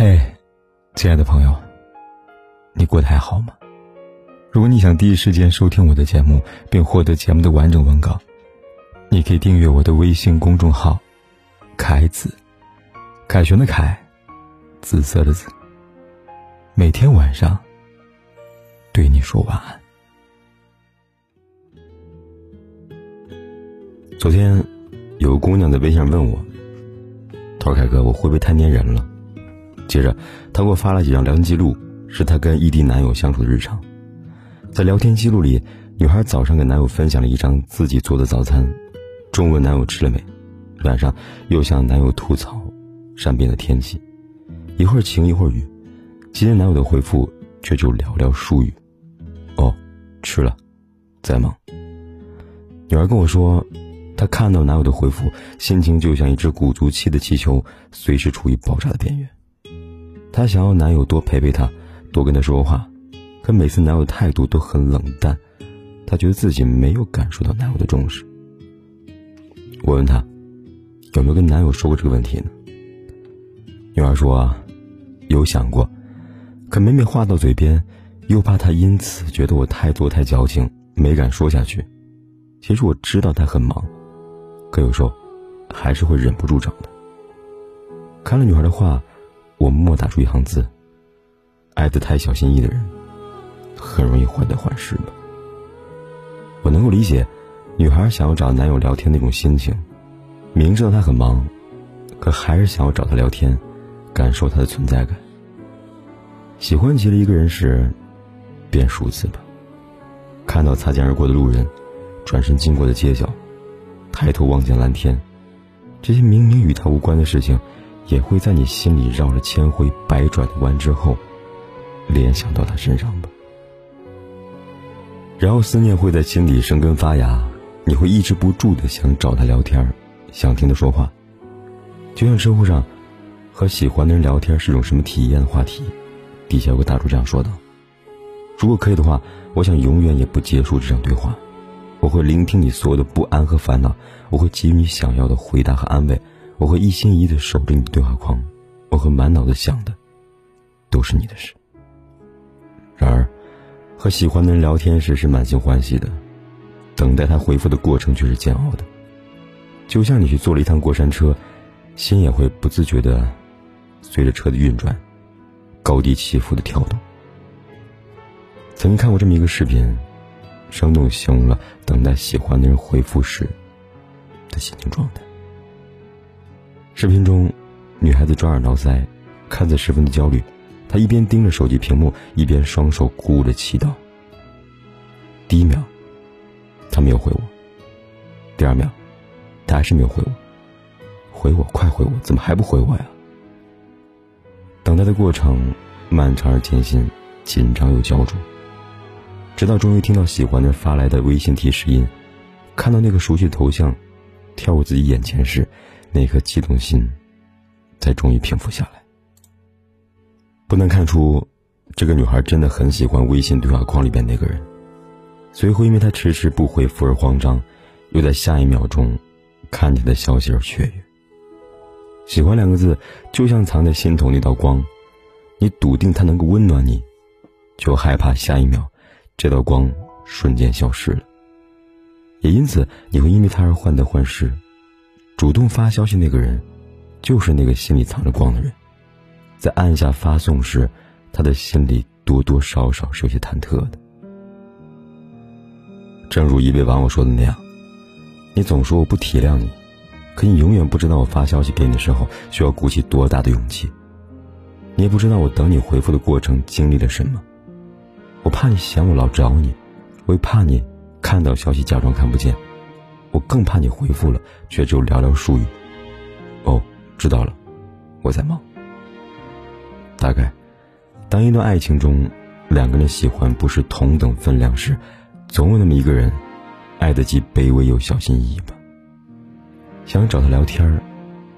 嘿，亲爱的朋友，你过得还好吗？如果你想第一时间收听我的节目，并获得节目的完整文稿，你可以订阅我的微信公众号“凯子”，凯旋的凯，紫色的紫。每天晚上对你说晚安。昨天有个姑娘在微信上问我：“涛凯哥，我会不会太粘人了？”接着，他给我发了几张聊天记录，是他跟异地男友相处的日常。在聊天记录里，女孩早上给男友分享了一张自己做的早餐，中午问男友吃了没，晚上又向男友吐槽善变的天气，一会儿晴一会儿雨。今天男友的回复却就寥寥数语：“哦，吃了，在忙。”女孩跟我说，她看到男友的回复，心情就像一只鼓足气的气球，随时处于爆炸的边缘。她想要男友多陪陪她，多跟她说话，可每次男友态度都很冷淡，她觉得自己没有感受到男友的重视。我问她，有没有跟男友说过这个问题呢？女孩说，有想过，可每每话到嘴边，又怕他因此觉得我太作太矫情，没敢说下去。其实我知道他很忙，可有时候，还是会忍不住找的。看了女孩的话。我默打出一行字：“爱得太小心翼翼的人，很容易患得患失吧。”我能够理解，女孩想要找男友聊天那种心情，明知道他很忙，可还是想要找他聊天，感受他的存在感。喜欢极了一个人时，便数次吧。看到擦肩而过的路人，转身经过的街角，抬头望见蓝天，这些明明与他无关的事情。也会在你心里绕着千回百转的弯之后，联想到他身上吧。然后思念会在心里生根发芽，你会抑制不住的想找他聊天，想听他说话。就像知乎上，和喜欢的人聊天是种什么体验话题，底下有个大叔这样说道：“如果可以的话，我想永远也不结束这场对话。我会聆听你所有的不安和烦恼，我会给予你想要的回答和安慰。”我会一心一意的守着你的对话框，我会满脑子想的，都是你的事。然而，和喜欢的人聊天时是满心欢喜的，等待他回复的过程却是煎熬的。就像你去坐了一趟过山车，心也会不自觉的随着车的运转，高低起伏的跳动。曾经看过这么一个视频，生动形容了等待喜欢的人回复时的心情状态。视频中，女孩子抓耳挠腮，看着十分的焦虑。她一边盯着手机屏幕，一边双手鼓舞着祈祷。第一秒，他没有回我；第二秒，他还是没有回我。回我，快回我！怎么还不回我呀？等待的过程漫长而艰辛，紧张又焦灼。直到终于听到喜欢的发来的微信提示音，看到那个熟悉的头像跳过自己眼前时。那颗激动心，才终于平复下来。不难看出，这个女孩真的很喜欢微信对话框里边那个人，所以会因为他迟迟不回复而慌张，又在下一秒钟看见的消息而雀跃。喜欢两个字，就像藏在心头那道光，你笃定它能够温暖你，就害怕下一秒这道光瞬间消失了。也因此，你会因为他而患得患失。主动发消息那个人，就是那个心里藏着光的人。在按下发送时，他的心里多多少少是有些忐忑的。正如一位网友说的那样：“你总说我不体谅你，可你永远不知道我发消息给你的时候需要鼓起多大的勇气。你也不知道我等你回复的过程经历了什么。我怕你嫌我老找你，我又怕你看到消息假装看不见。”我更怕你回复了，却只有寥寥数语。哦，知道了，我在忙。大概，当一段爱情中两个人喜欢不是同等分量时，总有那么一个人，爱的既卑微又小心翼翼吧。想找他聊天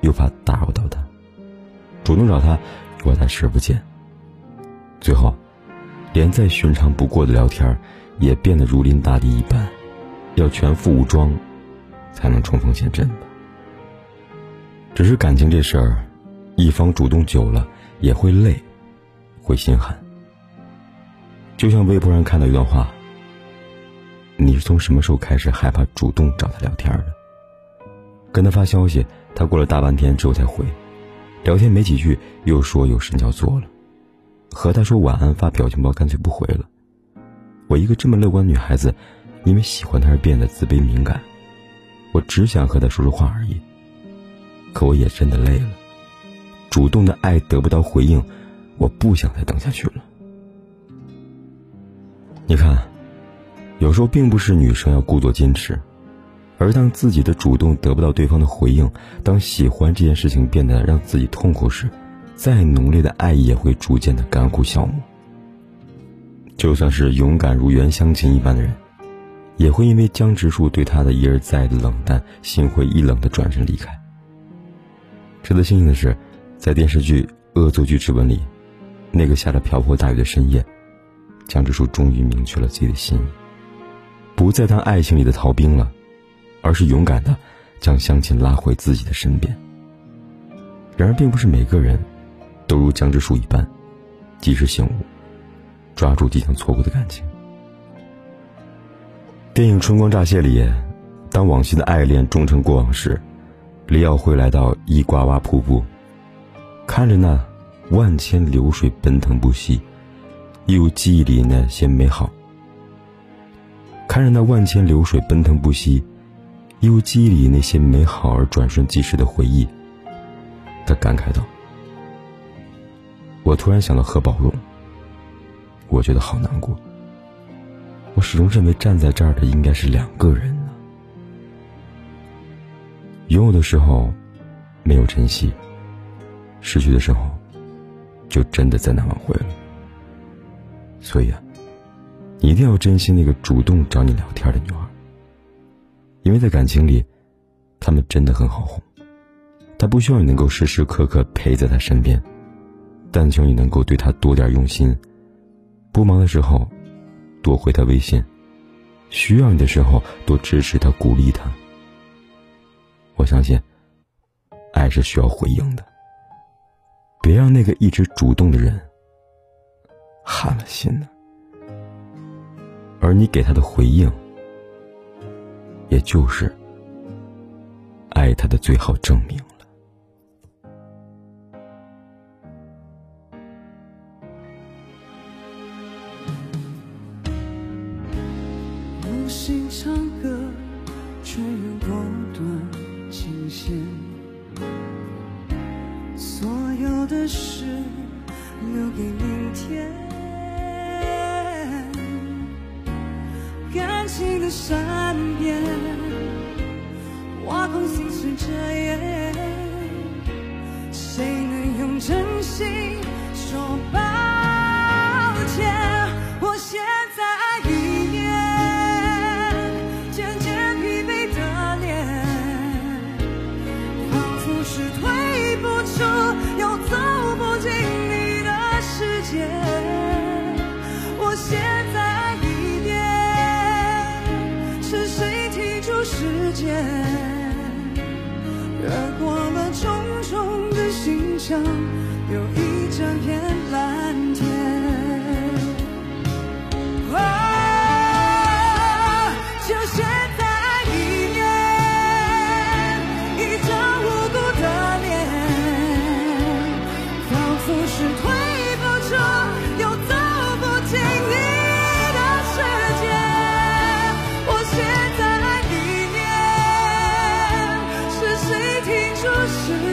又怕打扰到他；主动找他，又怕他视而不见。最后，连再寻常不过的聊天也变得如临大敌一般，要全副武装。才能冲锋陷阵吧。只是感情这事儿，一方主动久了，也会累，会心寒。就像微博上看到一段话：“你是从什么时候开始害怕主动找他聊天的？跟他发消息，他过了大半天之后才回；聊天没几句，又说有事要做了；和他说晚安，发表情包干脆不回了。我一个这么乐观的女孩子，因为喜欢他而变得自卑敏感。我只想和他说说话而已，可我也真的累了。主动的爱得不到回应，我不想再等下去了。”你看，有时候并不是女生要故作矜持，而当自己的主动得不到对方的回应，当喜欢这件事情变得让自己痛苦时，再浓烈的爱也会逐渐的干枯消磨。就算是勇敢如袁湘琴一般的人，也会因为江直树对她的一而再的冷淡，心灰意冷的转身离开。值得庆幸的是，在电视剧《恶作剧之吻》里，那个下着瓢泼大雨的深夜。江直树终于明确了自己的心意，不再当爱情里的逃兵了，而是勇敢的将湘琴拉回自己的身边。然而，并不是每个人都如江直树一般，及时醒悟，抓住即将错过的感情。电影《春光乍泄》里，当往昔的爱恋终成过往时，李耀辉来到伊瓜哇瀑布，看着那万千流水奔腾不息。一如记忆里那些美好，看着那万千流水奔腾不息，一如记忆里那些美好而转瞬即逝的回忆，他感慨道：“我突然想到何宝荣，我觉得好难过。我始终认为站在这儿的应该是两个人呢。拥有的时候没有珍惜，失去的时候就真的再难挽回了。”所以啊，你一定要珍惜那个主动找你聊天的女孩，因为在感情里，他们真的很好哄。他不需要你能够时时刻刻陪在他身边，但求你能够对他多点用心。不忙的时候，多回他微信；需要你的时候，多支持他、鼓励他。我相信，爱是需要回应的。别让那个一直主动的人。寒了心呢，而你给他的回应，也就是爱他的最好证明所有的事留给明天。感情的善变，挖空心思遮掩，谁能用真心间越过了重重的心墙，